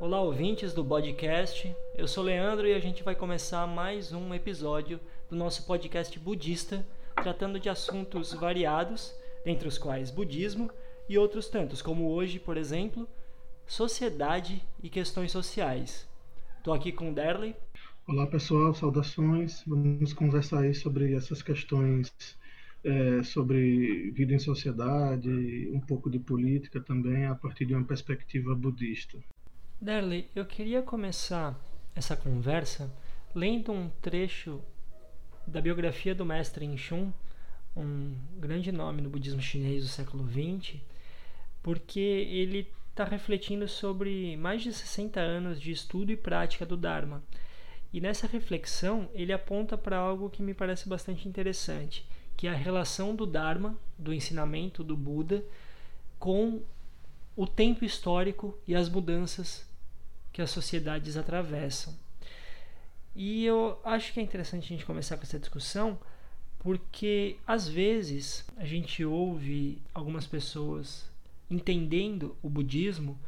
Olá, ouvintes do podcast. Eu sou Leandro e a gente vai começar mais um episódio do nosso podcast budista, tratando de assuntos variados, dentre os quais budismo e outros tantos, como hoje, por exemplo, sociedade e questões sociais. Estou aqui com o Derley. Olá, pessoal, saudações. Vamos conversar aí sobre essas questões é, sobre vida em sociedade, um pouco de política também, a partir de uma perspectiva budista. Darley, eu queria começar essa conversa lendo um trecho da biografia do mestre Inchun, um grande nome no budismo chinês do século XX, porque ele está refletindo sobre mais de 60 anos de estudo e prática do Dharma. E nessa reflexão, ele aponta para algo que me parece bastante interessante, que é a relação do Dharma, do ensinamento do Buda, com o tempo histórico e as mudanças que as sociedades atravessam. E eu acho que é interessante a gente começar com essa discussão, porque às vezes a gente ouve algumas pessoas entendendo o budismo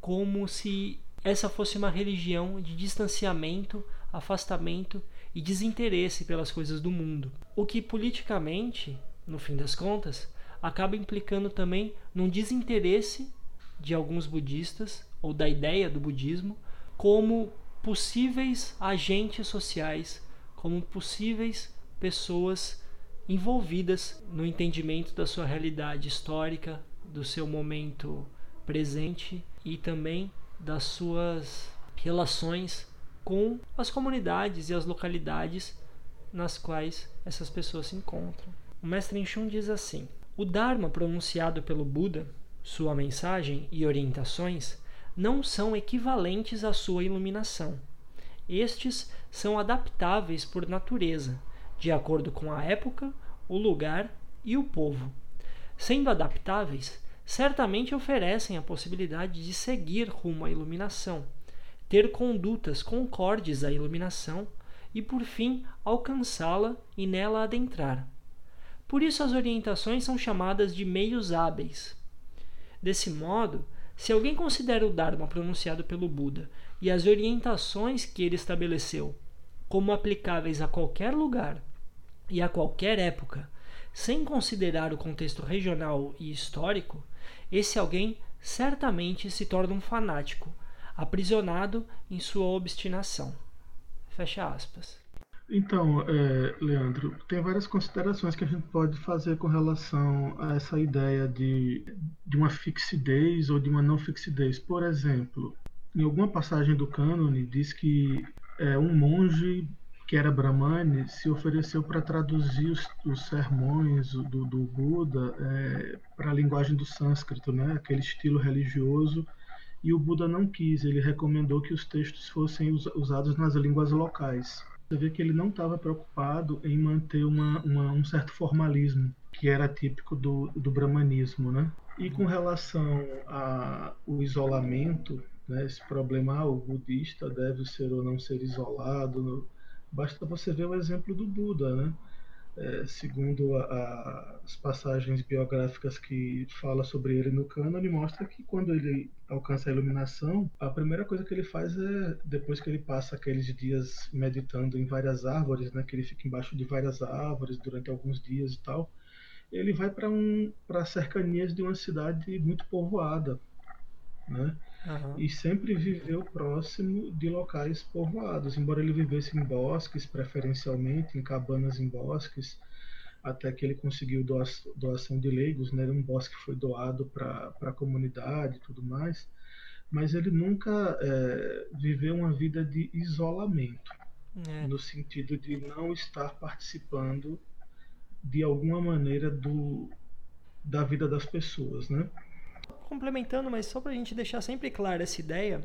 como se essa fosse uma religião de distanciamento, afastamento e desinteresse pelas coisas do mundo. O que politicamente, no fim das contas, acaba implicando também num desinteresse de alguns budistas ou da ideia do budismo como possíveis agentes sociais, como possíveis pessoas envolvidas no entendimento da sua realidade histórica, do seu momento presente e também das suas relações com as comunidades e as localidades nas quais essas pessoas se encontram. O mestre Enxun diz assim: O Dharma pronunciado pelo Buda sua mensagem e orientações não são equivalentes à sua iluminação. Estes são adaptáveis por natureza, de acordo com a época, o lugar e o povo. Sendo adaptáveis, certamente oferecem a possibilidade de seguir rumo à iluminação, ter condutas concordes à iluminação e, por fim, alcançá-la e nela adentrar. Por isso, as orientações são chamadas de meios hábeis. Desse modo, se alguém considera o Dharma pronunciado pelo Buda e as orientações que ele estabeleceu como aplicáveis a qualquer lugar e a qualquer época, sem considerar o contexto regional e histórico, esse alguém certamente se torna um fanático, aprisionado em sua obstinação. Fecha aspas. Então, é, Leandro, tem várias considerações que a gente pode fazer com relação a essa ideia de, de uma fixidez ou de uma não fixidez. Por exemplo, em alguma passagem do cânone diz que é, um monge que era Brahmani se ofereceu para traduzir os, os sermões do, do Buda é, para a linguagem do sânscrito, né? aquele estilo religioso, e o Buda não quis, ele recomendou que os textos fossem usados nas línguas locais você vê que ele não estava preocupado em manter uma, uma, um certo formalismo que era típico do, do brahmanismo, né? E com relação ao isolamento, né, esse problema, ah, o budista deve ser ou não ser isolado, basta você ver o exemplo do Buda, né? É, segundo a, a, as passagens biográficas que fala sobre ele no cânone, mostra que quando ele alcança a iluminação, a primeira coisa que ele faz é, depois que ele passa aqueles dias meditando em várias árvores, né, que ele fica embaixo de várias árvores durante alguns dias e tal, ele vai para um, cercanias de uma cidade muito povoada, né? Uhum. E sempre viveu próximo de locais povoados, embora ele vivesse em bosques, preferencialmente em cabanas em bosques, até que ele conseguiu doação de leigos, né? Um bosque foi doado para a comunidade e tudo mais, mas ele nunca é, viveu uma vida de isolamento, é. no sentido de não estar participando de alguma maneira do, da vida das pessoas, né? Complementando, mas só para a gente deixar sempre clara essa ideia,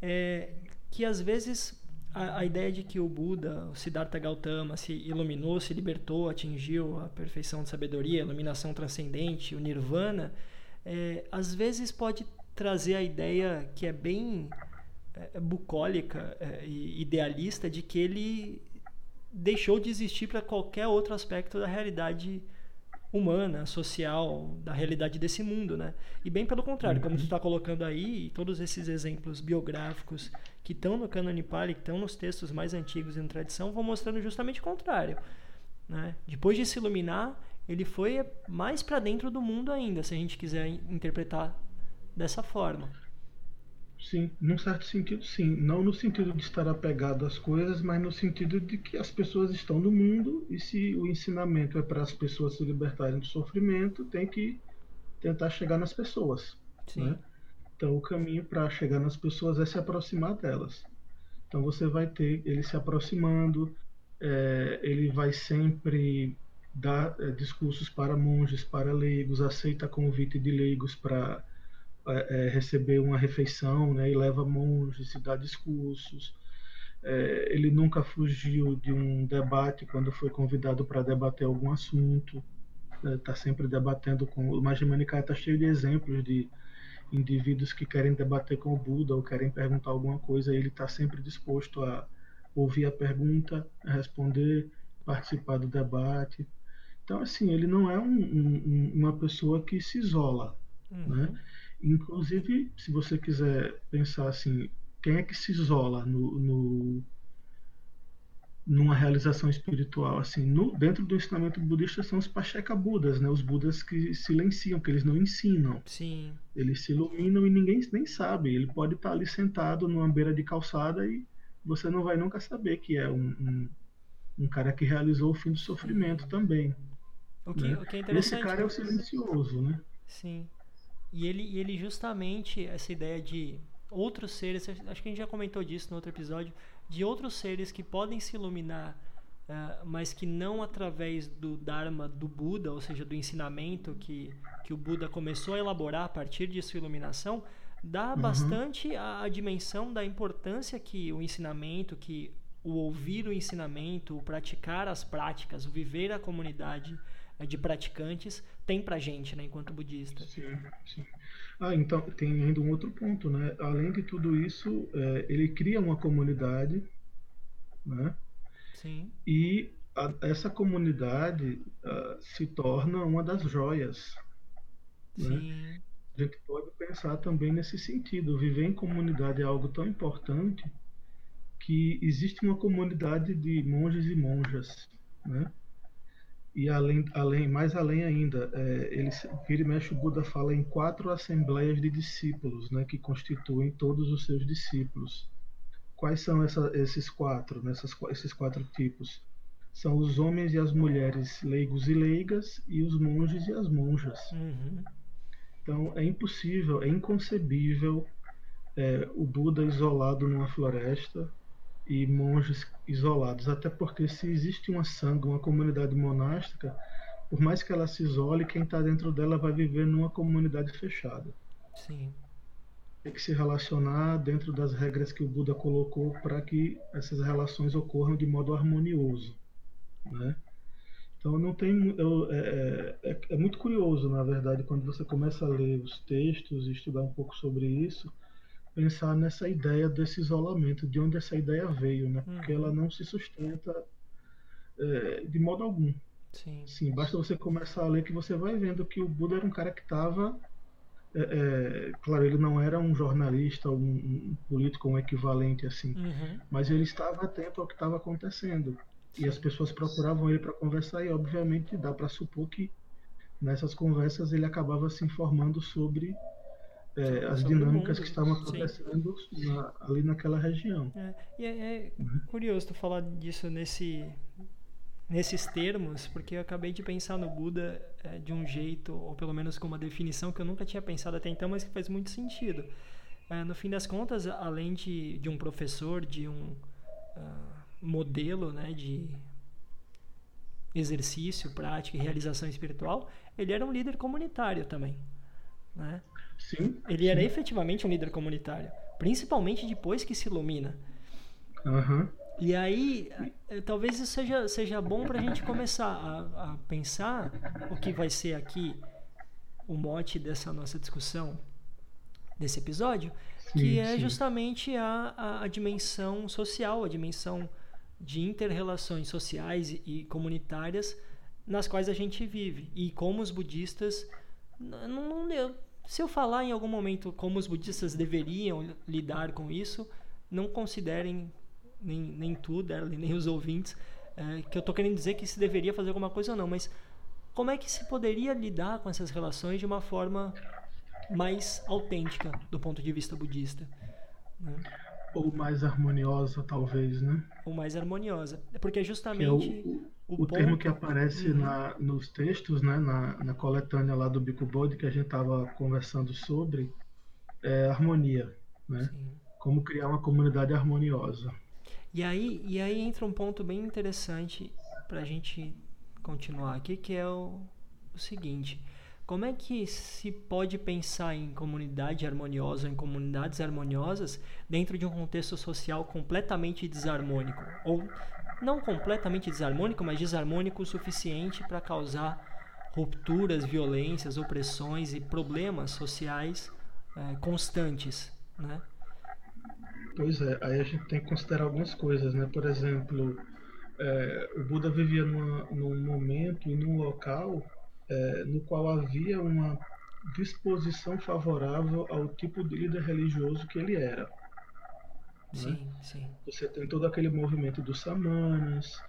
é que às vezes a, a, ideia de que o Buda, o Siddhartha Gautama, se iluminou, se libertou, atingiu a perfeição de sabedoria, a iluminação transcendente, o nirvana, é, às vezes pode trazer a ideia que é bem é, é bucólica é, e idealista de que ele deixou de existir para qualquer outro aspecto da realidade humana, social, da realidade desse mundo, né? E bem pelo contrário, como tu está colocando aí, todos esses exemplos biográficos que estão no Cânone Pali, que estão nos textos mais antigos e na tradição, vão mostrando justamente o contrário. Né? Depois de se iluminar, ele foi mais para dentro do mundo ainda, se a gente quiser interpretar dessa forma. Sim, num certo sentido, sim. Não no sentido de estar apegado às coisas, mas no sentido de que as pessoas estão no mundo e se o ensinamento é para as pessoas se libertarem do sofrimento, tem que tentar chegar nas pessoas. Sim. Né? Então, o caminho para chegar nas pessoas é se aproximar delas. Então, você vai ter ele se aproximando, é, ele vai sempre dar é, discursos para monges, para leigos, aceita convite de leigos para é, é, receber uma refeição, né, e leva monges e dá discursos. É, ele nunca fugiu de um debate quando foi convidado para debater algum assunto. Está né, sempre debatendo com. O Majimanikai está cheio de exemplos de indivíduos que querem debater com o Buda ou querem perguntar alguma coisa. Ele está sempre disposto a ouvir a pergunta, a responder, participar do debate. Então, assim, ele não é um, um, uma pessoa que se isola. Uhum. Né? Inclusive, se você quiser pensar assim, quem é que se isola no, no numa realização espiritual assim no, dentro do ensinamento budista são os Pacheka Budas né? Os Budas que silenciam que eles não ensinam. Sim. Eles se iluminam e ninguém nem sabe. Ele pode estar ali sentado numa beira de calçada e você não vai nunca saber que é um, um, um cara que realizou o fim do sofrimento também o que, né? o que é interessante esse cara é o silencioso né? Sim e ele, ele justamente, essa ideia de outros seres, acho que a gente já comentou disso no outro episódio, de outros seres que podem se iluminar, uh, mas que não através do Dharma do Buda, ou seja, do ensinamento que, que o Buda começou a elaborar a partir de sua iluminação, dá uhum. bastante a, a dimensão da importância que o ensinamento, que o ouvir o ensinamento, o praticar as práticas, o viver a comunidade é, de praticantes tem pra gente, né, enquanto budista. Sim, sim. Ah, então tem ainda um outro ponto, né? Além de tudo isso, é, ele cria uma comunidade, né? Sim. E a, essa comunidade uh, se torna uma das joias. Né? Sim. Né? A gente pode pensar também nesse sentido. Viver em comunidade é algo tão importante que existe uma comunidade de monges e monjas, né? E além, além, mais além ainda, é, ele vira e mexe o Buda fala em quatro assembleias de discípulos, né, que constituem todos os seus discípulos. Quais são essa, esses quatro, né, essas, esses quatro tipos? São os homens e as mulheres leigos e leigas e os monges e as monjas. Uhum. Então é impossível, é inconcebível é, o Buda isolado numa floresta e monges isolados, até porque se existe uma sanga, uma comunidade monástica, por mais que ela se isole, quem está dentro dela vai viver numa comunidade fechada. Sim. Tem que se relacionar dentro das regras que o Buda colocou para que essas relações ocorram de modo harmonioso, né? Então não tem, eu, é, é, é, muito curioso, na verdade, quando você começa a ler os textos e estudar um pouco sobre isso, pensar nessa ideia desse isolamento, de onde essa ideia veio, né? Porque ela uhum. não se sustenta é, de modo algum. Sim. Sim, basta você começar a ler que você vai vendo que o Buda era um cara que estava. É, é, claro, ele não era um jornalista, um, um político, um equivalente assim, uhum. mas ele estava atento ao que estava acontecendo. Sim. E as pessoas procuravam ele para conversar, e obviamente dá para supor que nessas conversas ele acabava se informando sobre é, as dinâmicas que estavam acontecendo na, ali naquela região. É, e é, é curioso tu falar disso nesse, nesses termos, porque eu acabei de pensar no Buda é, de um jeito, ou pelo menos com uma definição que eu nunca tinha pensado até então, mas que faz muito sentido. É, no fim das contas, além de, de um professor, de um uh, modelo né, de exercício, prática e realização espiritual, ele era um líder comunitário também. Né? Sim. Ele era efetivamente um líder comunitário, principalmente depois que se ilumina. Uhum. E aí, eh, talvez isso seja, seja bom para a gente começar a, a, pensar o que vai ser aqui o mote dessa nossa discussão, desse episódio, sim, que é sim. justamente a, a, a, dimensão social, a dimensão de interrelações sociais e, e comunitárias nas quais a gente vive e como os budistas não, não, se eu falar em algum momento como os budistas deveriam lidar com isso, não considerem nem, nem tu, Darley, nem os ouvintes, é, que eu estou querendo dizer que se deveria fazer alguma coisa ou não, mas como é que se poderia lidar com essas relações de uma forma mais autêntica do ponto de vista budista? Né? Ou mais harmoniosa, talvez, né? Ou mais harmoniosa. Porque justamente. É o, o, o termo que aparece uhum. na, nos textos, né, na, na coletânea lá do Bico Bode, que a gente estava conversando sobre, é harmonia. Né? Como criar uma comunidade harmoniosa. E aí, e aí entra um ponto bem interessante para a gente continuar aqui, que é o, o seguinte. Como é que se pode pensar em comunidade harmoniosa, em comunidades harmoniosas, dentro de um contexto social completamente desarmônico? Ou não completamente desarmônico, mas desarmônico o suficiente para causar rupturas, violências, opressões e problemas sociais é, constantes, né? Pois é, aí a gente tem que considerar algumas coisas, né? Por exemplo, é, o Buda vivia numa, num momento e num local é, no qual havia uma disposição favorável ao tipo de líder religioso que ele era. Né? Sim, né? sim. Você tem todo aquele movimento dos samanas,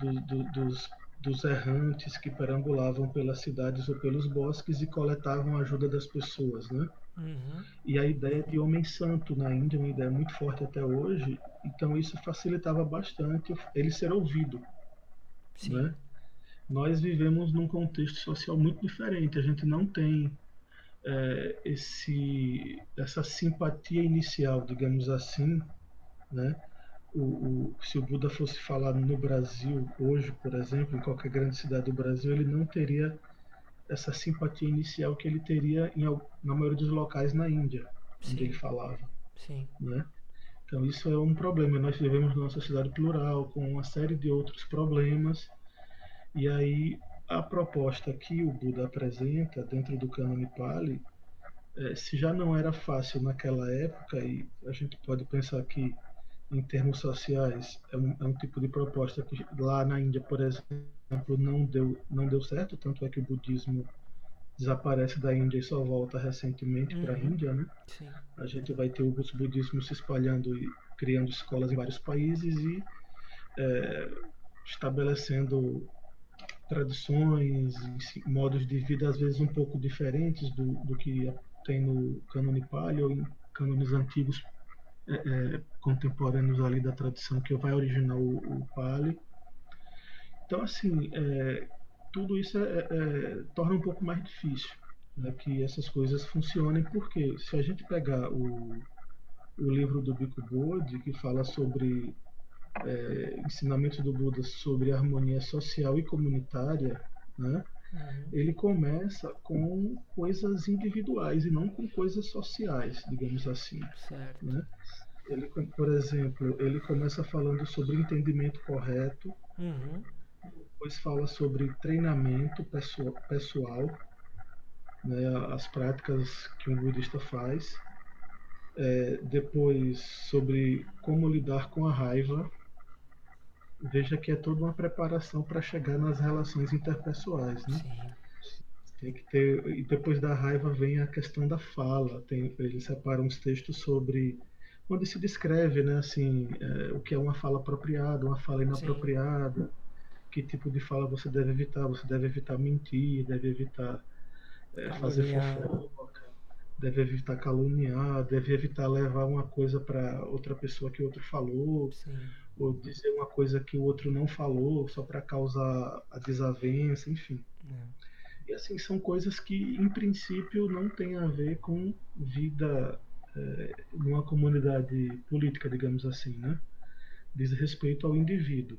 do, do, dos, dos errantes que perambulavam pelas cidades ou pelos bosques e coletavam a ajuda das pessoas, né? Uhum. E a ideia de homem santo na Índia é uma ideia muito forte até hoje, então isso facilitava bastante ele ser ouvido. Sim. Né? Nós vivemos num contexto social muito diferente, a gente não tem é, esse, essa simpatia inicial, digamos assim, né? O, o, se o Buda fosse falar no Brasil hoje, por exemplo, em qualquer grande cidade do Brasil, ele não teria essa simpatia inicial que ele teria em, na maioria dos locais na Índia, Sim. onde ele falava. Sim. Né? Então isso é um problema. Nós vivemos numa sociedade plural com uma série de outros problemas e aí a proposta que o Buda apresenta dentro do Cânone Pali, é, se já não era fácil naquela época e a gente pode pensar que em termos sociais é um, é um tipo de proposta que lá na Índia, por exemplo não deu, não deu certo, tanto é que o budismo desaparece da Índia e só volta recentemente uhum. para a Índia, né? Sim. A gente vai ter o budismo se espalhando e criando escolas em vários países e é, estabelecendo tradições, modos de vida às vezes um pouco diferentes do, do que tem no cânone Pali ou em cânones antigos é, contemporâneos ali da tradição que vai originar o, o Pali. Então, assim, é, tudo isso é, é, torna um pouco mais difícil né, que essas coisas funcionem, porque se a gente pegar o, o livro do Bico Bodhi, que fala sobre é, ensinamentos do Buda sobre harmonia social e comunitária, né, uhum. ele começa com coisas individuais e não com coisas sociais, digamos assim. Certo. Né? Ele, por exemplo, ele começa falando sobre entendimento correto, uhum depois fala sobre treinamento pessoal, né, as práticas que um budista faz. É, depois sobre como lidar com a raiva. Veja que é toda uma preparação para chegar nas relações interpessoais, né? Sim. Tem que ter e depois da raiva vem a questão da fala. Tem, ele separa uns textos sobre onde se descreve, né, assim, é, o que é uma fala apropriada, uma fala inapropriada. Sim que tipo de fala você deve evitar. Você deve evitar mentir, deve evitar é, fazer fofoca, deve evitar caluniar, deve evitar levar uma coisa para outra pessoa que outro falou, Sim. Ou dizer uma coisa que o outro não falou só para causar a desavença, enfim. É. E assim, são coisas que em princípio não têm a ver com vida é, numa comunidade política, digamos assim, né? Diz respeito ao indivíduo.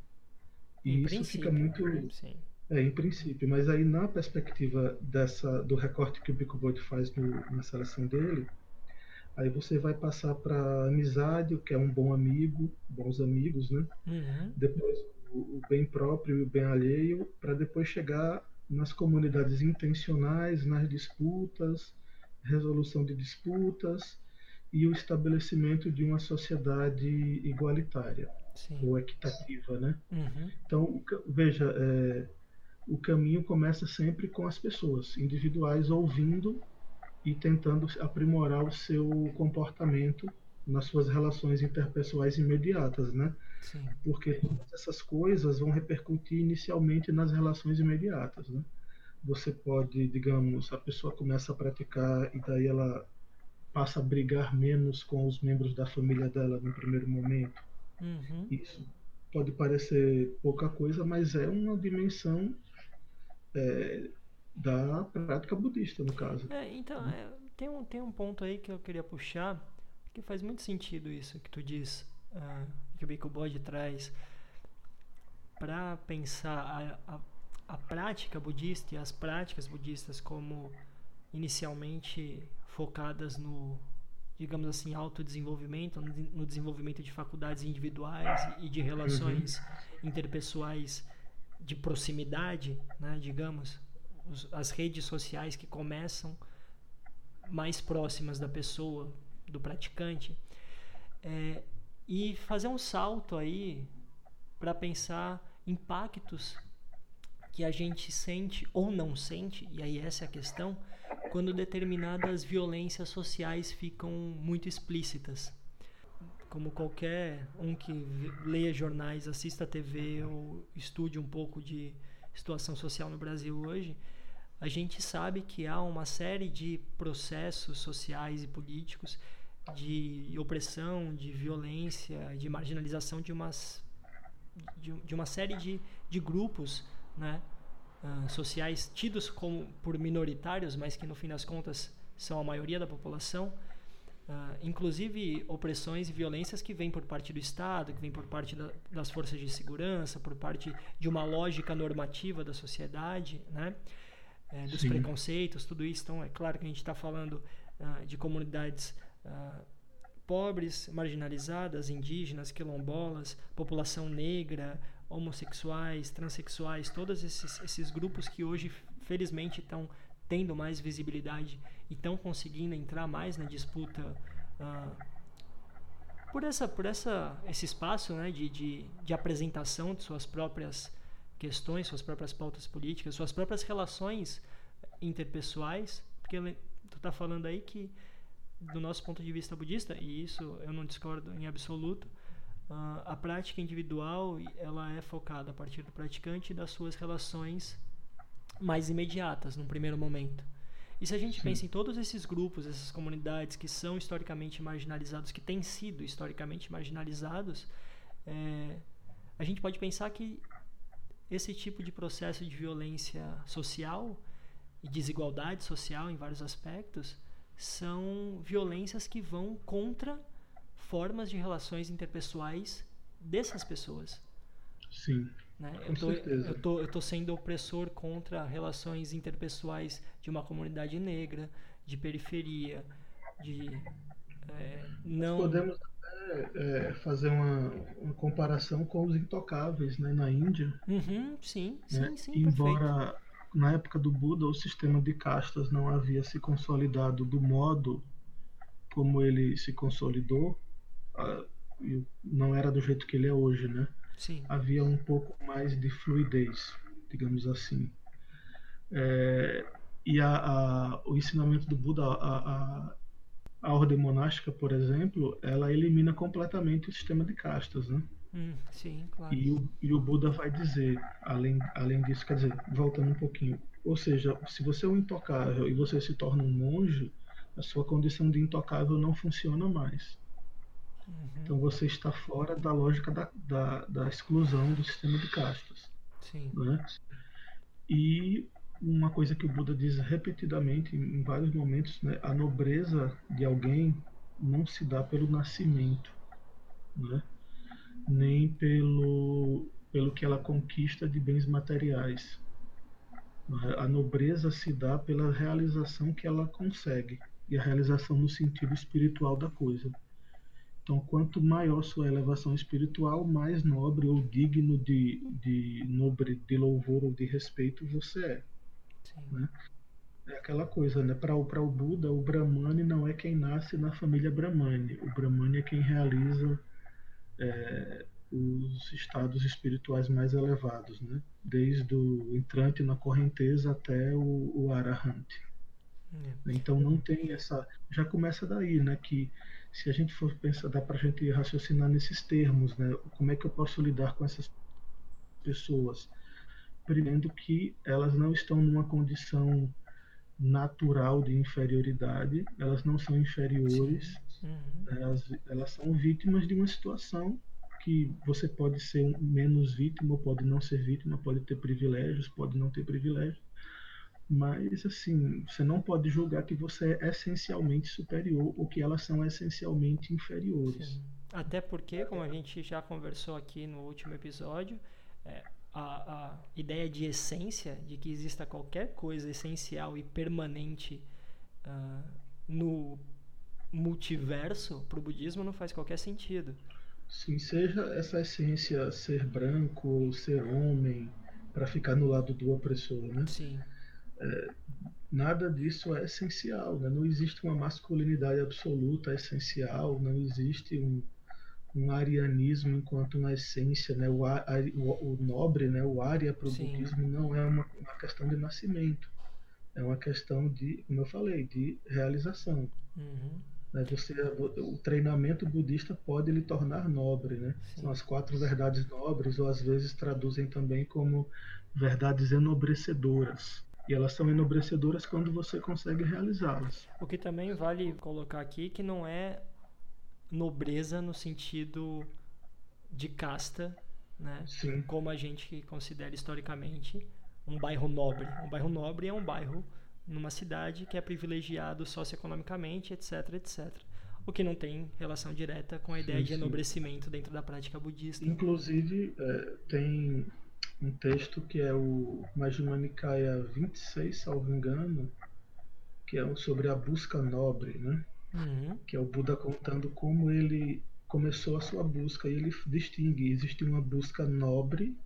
E em isso fica muito. Sim. É, em princípio, mas aí na perspectiva dessa do recorte que o Bico Boyd faz no, na seleção dele, aí você vai passar para amizade, o que é um bom amigo, bons amigos, né? Uhum. Depois o, o, bem próprio e o bem alheio, para depois chegar nas comunidades intencionais, nas disputas, resolução de disputas e o estabelecimento de uma sociedade igualitária. Sim. ou equitativa, né? Uhum. Então, veja, é, o caminho começa sempre com as pessoas individuais ouvindo e tentando aprimorar o seu comportamento nas suas relações interpessoais imediatas, né? Sim. Porque todas essas coisas vão repercutir inicialmente nas relações imediatas, né? Você pode, digamos, a pessoa começa a praticar e daí ela passa a brigar menos com os membros da família dela no primeiro momento. Uhum. Isso pode parecer pouca coisa, mas é uma dimensão é, da prática budista, no caso. É, então, é, tem, um, tem um ponto aí que eu queria puxar, que faz muito sentido isso que tu diz, uh, que o Bhikkhu Bodhi traz, para pensar a, a, a prática budista e as práticas budistas como inicialmente focadas no, digamos assim, autodesenvolvimento, no desenvolvimento de faculdades individuais e de relações uhum. interpessoais de proximidade, né, digamos, as redes sociais que começam mais próximas da pessoa, do praticante, é, e fazer um salto aí para pensar impactos que a gente sente ou não sente, e aí essa é a questão, quando determinadas violências sociais ficam muito explícitas. Como qualquer um que leia jornais, assista TV ou estude um pouco de situação social no Brasil hoje, a gente sabe que há uma série de processos sociais e políticos de opressão, de violência, de marginalização de, umas, de, de uma série de, de grupos né, uh, sociais tidos como por minoritários, mas que no fim das contas são a maioria da população, uh, inclusive opressões e violências que vêm por parte do Estado, que vêm por parte da, das forças de segurança, por parte de uma lógica normativa da sociedade, né? É, dos Sim. preconceitos, tudo isso. Então, é claro que a gente está falando uh, de comunidades pobres, marginalizadas, indígenas, quilombolas, população negra, homossexuais, transexuais, todos esses, esses grupos que hoje, felizmente, estão tendo mais visibilidade e estão conseguindo entrar mais na disputa uh, por essa por essa esse espaço né, de, de, de apresentação de suas próprias questões, suas próprias pautas políticas, suas próprias relações interpessoais, porque tu está falando aí que do nosso ponto de vista budista e isso eu não discordo em absoluto Uh, a prática individual ela é focada a partir do praticante e das suas relações mais imediatas num primeiro momento. E se a gente Sim. pensa em todos esses grupos, essas comunidades que são historicamente marginalizados, que têm sido historicamente marginalizados, é, a gente pode pensar que esse tipo de processo de violência social e desigualdade social em vários aspectos são violências que vão contra formas de relações interpessoais dessas pessoas. Sim. Né? Eu, tô, eu, tô, eu tô sendo opressor contra relações interpessoais de uma comunidade negra, de periferia, de. É, não... Podemos é, fazer uma, uma, comparação com os intocáveis né, na Índia. Uhum, sim, né? sim, sim. Embora perfeito. na época do Buda o sistema de castas não havia se consolidado do modo como ele se consolidou, não era do jeito que ele é hoje, né? Sim. Havia um pouco mais de fluidez, digamos assim. É, e a, a, o ensinamento do Buda, a, a, ordem monástica, por exemplo, ela elimina completamente o sistema de castas, né? Hum, sim, claro. E o, e o Buda vai dizer, além, além disso, quer dizer, voltando um pouquinho, ou seja, se você é um intocável e você se torna um monge, a sua condição de intocável não funciona mais. Uhum. Então você está fora da lógica da, da, da exclusão do sistema de castas. Sim. Né? E uma coisa que o Buda diz repetidamente em vários momentos, né? a nobreza de alguém não se dá pelo nascimento, né? nem pelo, pelo que ela conquista de bens materiais. A nobreza se dá pela realização que ela consegue, e a realização no sentido espiritual da coisa. Então, quanto maior sua elevação espiritual, mais nobre ou digno de, de nobre de louvor ou de respeito você é. Né? É aquela coisa, né? Para o, o Buda, o Brahmane não é quem nasce na família Brahmane. O Brahmane é quem realiza é, os estados espirituais mais elevados, né? desde o entrante na correnteza até o, o arahante. É. Então não tem essa. Já começa daí, né? Que se a gente for pensar, dá para a gente raciocinar nesses termos, né? Como é que eu posso lidar com essas pessoas? Primeiro que elas não estão numa condição natural de inferioridade, elas não são inferiores, uhum. elas, elas são vítimas de uma situação que você pode ser menos vítima, pode não ser vítima, pode ter privilégios, pode não ter privilégios, mas assim, você não pode julgar que você é essencialmente superior ou que elas são essencialmente inferiores. Sim. Até porque, como a gente já conversou aqui no último episódio, é, a, a ideia de essência, de que exista qualquer coisa essencial e permanente uh, no multiverso, para o budismo não faz qualquer sentido. Sim, seja essa essência ser branco ou ser homem, para ficar no lado do opressor, né? Sim. É, nada disso é essencial, né? não existe uma masculinidade absoluta essencial, não existe um, um arianismo enquanto uma essência, né? o, o, o nobre, né? o área para o budismo não é uma, uma, questão de nascimento, é uma questão de, como eu falei, de realização. Uhum. Né? Você, o treinamento budista pode lhe tornar nobre, né? São as quatro verdades nobres, ou às vezes traduzem também como verdades enobrecedoras. E elas são enobrecedoras quando você consegue realizá-las. O que também vale colocar aqui que não é nobreza no sentido de casta, né? Sim. Como a gente considera historicamente um bairro nobre. Um bairro nobre é um bairro numa cidade que é privilegiado socioeconomicamente, etc, etc. O que não tem relação direta com a ideia sim, de enobrecimento sim. dentro da prática budista. Inclusive, é, tem um texto que é o Majjhima Nikaya 26, salvo engano, que é sobre a busca nobre, né? Uhum. Que é o Buda contando como ele começou a sua busca e ele distingue, existe uma busca nobre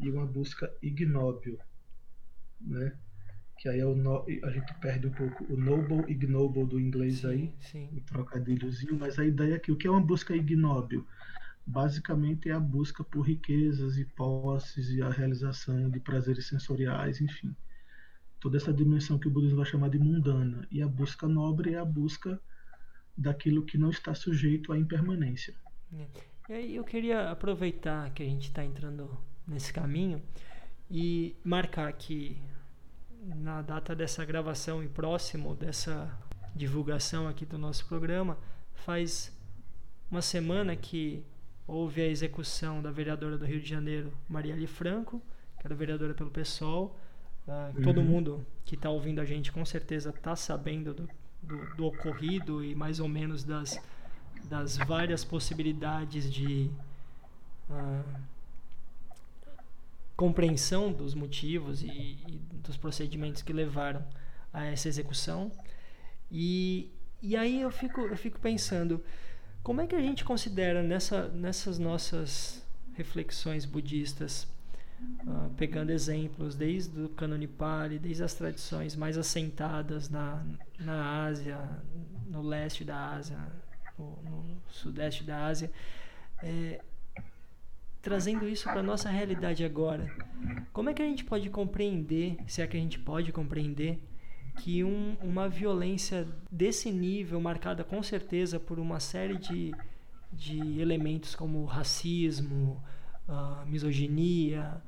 e uma busca ignóbil, né? Que aí é o no... a gente perde um pouco o noble ignoble do inglês sim, aí, sim. o trocadilhozinho, mas a ideia é que o que é uma busca ignóbil? basicamente é a busca por riquezas e posses e a realização de prazeres sensoriais, enfim. Toda essa dimensão que o budismo vai chamar de mundana. E a busca nobre é a busca daquilo que não está sujeito à impermanência. É. E aí eu queria aproveitar que a gente está entrando nesse caminho e marcar que na data dessa gravação e próximo dessa divulgação aqui do nosso programa, faz uma semana que houve a execução da vereadora do Rio de Janeiro, Marielle Franco, que era vereadora pelo PSOL. Uh, uhum. Todo mundo que está ouvindo a gente com certeza está sabendo do, do, do, ocorrido e mais ou menos das, das várias possibilidades de uh, compreensão dos motivos e, e, dos procedimentos que levaram a essa execução. E, e aí eu fico, eu fico pensando como é que a gente considera nessa, nessas nossas reflexões budistas, uh, pegando exemplos desde o Kanonipali, desde as tradições mais assentadas na, na Ásia, no leste da Ásia, no, no sudeste da Ásia, é, trazendo isso para a nossa realidade agora, como é que a gente pode compreender, se é que a gente pode compreender, que um, uma violência desse nível, marcada com certeza por uma série de, de elementos como racismo, uh, misoginia,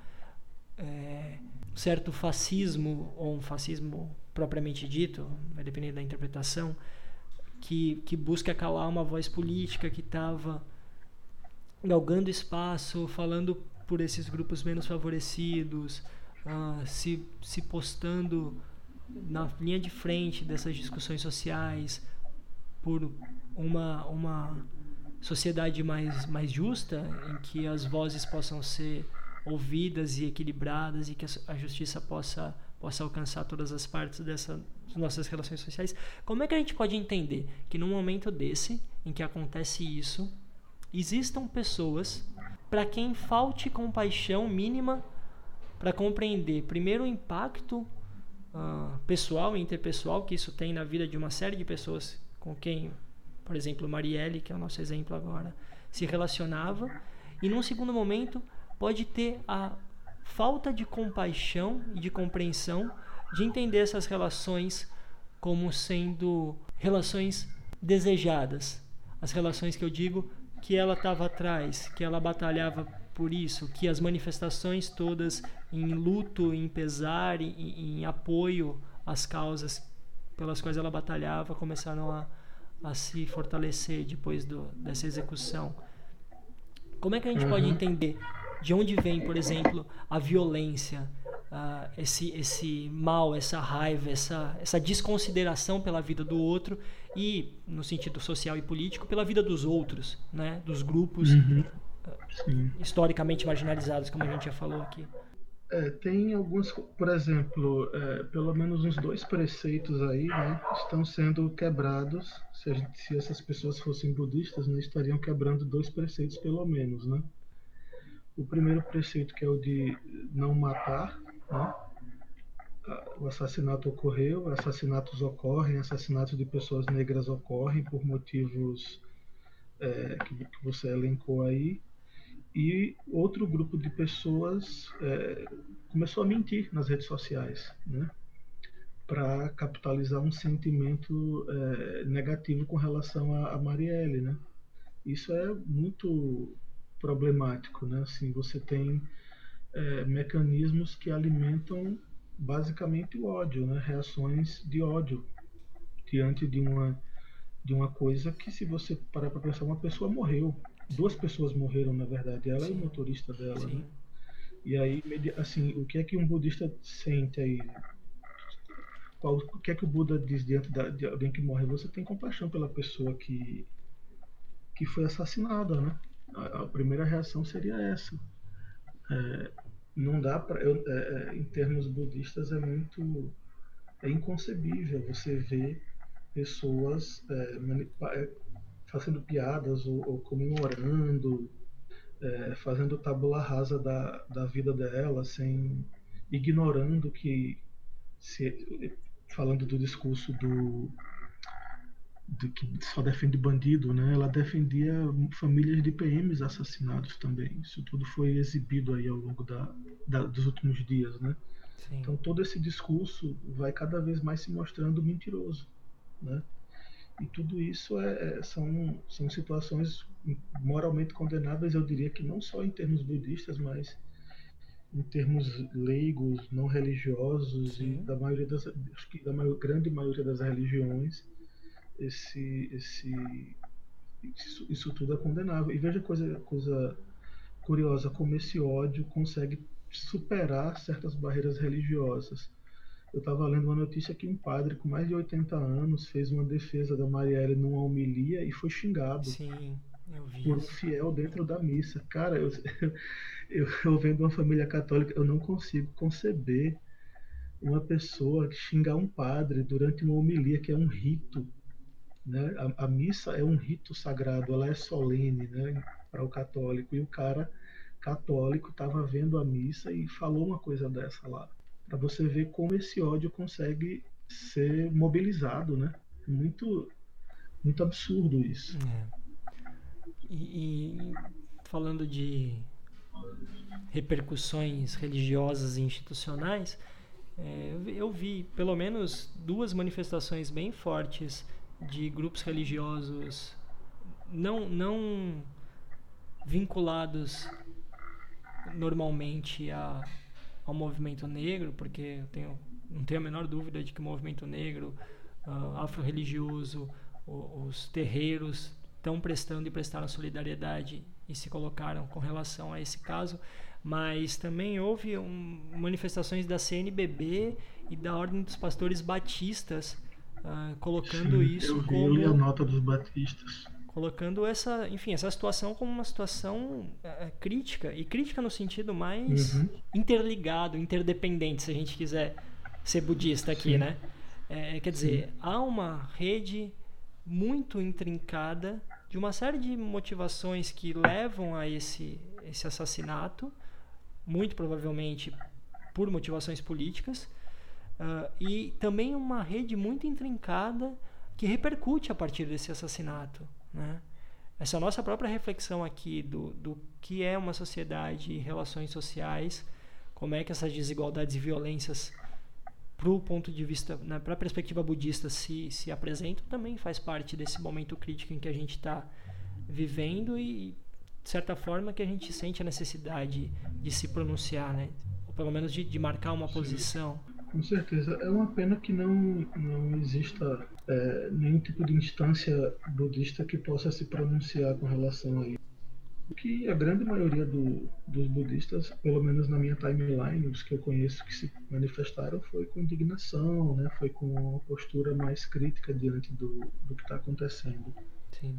é, certo fascismo, ou um fascismo propriamente dito, vai depender da interpretação, que, que busca calar uma voz política que estava galgando espaço, falando por esses grupos menos favorecidos, uh, se, se postando na linha de frente dessas discussões sociais por uma uma sociedade mais mais justa em que as vozes possam ser ouvidas e equilibradas e que a justiça possa possa alcançar todas as partes dessas nossas relações sociais. Como é que a gente pode entender que num momento desse em que acontece isso, existam pessoas para quem falte compaixão mínima para compreender primeiro o impacto uh, pessoal e interpessoal que isso tem na vida de uma série de pessoas com quem, por exemplo, Marielle, que é o nosso exemplo agora, se relacionava E num segundo momento, pode ter a falta de compaixão e de compreensão de entender essas relações como sendo relações desejadas. As relações que eu digo que ela estava atrás, que ela batalhava por isso, que as manifestações todas em luto, em pesar, em, em apoio às causas pelas quais ela batalhava começaram a, a se fortalecer depois do, dessa execução. Como é que a gente uhum. pode entender de onde vem, por exemplo, a violência, uh, esse, esse mal, essa raiva, essa, essa desconsideração pela vida do outro e, no sentido social e político, pela vida dos outros, né? dos grupos uhum. uh, historicamente marginalizados, como a gente já falou aqui. É, tem alguns, por exemplo, é, pelo menos uns dois preceitos aí né, estão sendo quebrados. Se, gente, se, essas pessoas fossem budistas, né, estariam quebrando dois preceitos pelo menos, né? O primeiro preceito que é o de não matar, né? O assassinato ocorreu, assassinatos ocorrem, assassinatos de pessoas negras ocorrem por motivos é, que, que, você elencou aí. E outro grupo de pessoas é, começou a mentir nas redes sociais, né? para capitalizar um sentimento é, negativo com relação a, a Marielle, né? Isso é muito problemático, né? Assim, você tem é, mecanismos que alimentam basicamente o ódio, né? Reações de ódio diante de uma de uma coisa que se você parar para pensar, uma pessoa morreu, duas pessoas morreram na verdade, ela Sim. e o motorista dela, né? E aí, assim, o que é que um budista sente aí? Qual, o que é que o Buda diz diante da, de alguém que morre? Você tem compaixão pela pessoa que que foi assassinada, né? A, primeira reação seria essa. É, não dá para, é, é, em termos budistas, é muito é inconcebível você ver pessoas é, é, fazendo piadas ou, ou comemorando, é, fazendo tabula rasa da, da vida dela, sem ignorando que se, falando do discurso do de que só defende bandido, né? Ela defendia famílias de PMs assassinados também. Isso tudo foi exibido aí ao longo da, da dos últimos dias, né? Sim. Então todo esse discurso vai cada vez mais se mostrando mentiroso, né? E tudo isso é, é, são, são situações moralmente condenáveis, eu diria que não só em termos budistas, mas em termos leigos, não religiosos Sim. e da maioria das, acho que da maior, grande maioria das religiões esse, esse, isso, isso tudo é condenável. E veja coisa, coisa curiosa, como esse ódio consegue superar certas barreiras religiosas. Eu estava lendo uma notícia que um padre com mais de 80 anos fez uma defesa da Marielle numa homilia e foi xingado Sim, por um fiel dentro da missa. Cara, eu, eu, eu vendo uma família católica, eu não consigo conceber uma pessoa xingar um padre durante uma homilia, que é um rito né? A, a, missa é um rito sagrado, ela é solene né? para o católico. E o cara católico estava vendo a missa e falou uma coisa dessa lá. Para você ver como esse ódio consegue ser mobilizado. Né? Muito, muito absurdo isso. É. E, e falando de repercussões religiosas e institucionais, é, eu vi pelo menos duas manifestações bem fortes de grupos religiosos não, não vinculados normalmente a, ao movimento negro, porque eu tenho, não tenho a menor dúvida de que o movimento negro, uh, afro-religioso, os terreiros estão prestando e prestaram solidariedade e se colocaram com relação a esse caso, mas também houve um, manifestações da CNBB e da Ordem dos Pastores Batistas uh, colocando Sim, isso eu vi, como eu a nota dos batistas colocando essa enfim essa situação como uma situação uh, crítica e crítica no sentido mais uhum. interligado interdependente se a gente quiser ser budista aqui Sim. né é, quer dizer Sim. há uma rede muito intrincada de uma série de motivações que levam a esse esse assassinato muito provavelmente por motivações políticas Uh, e também uma rede muito intrincada que repercute a partir desse assassinato. Né? essa nossa própria reflexão aqui do, do que é uma sociedade e relações sociais, como é que essas desigualdades e violências para o ponto de vista, né, para a perspectiva budista se, se apresentam, também faz parte desse momento crítico em que a gente está vivendo e, de certa forma, que a gente sente a necessidade de se pronunciar, né? ou pelo menos de, de marcar uma posição. Com certeza. É uma pena que não, não exista é, nenhum tipo de instância budista que possa se pronunciar com relação a isso. Que a grande maioria do, dos budistas, pelo menos na minha timeline, os que eu conheço que se manifestaram, foi com indignação, né? foi com uma postura mais crítica diante do, do que está acontecendo. Sim.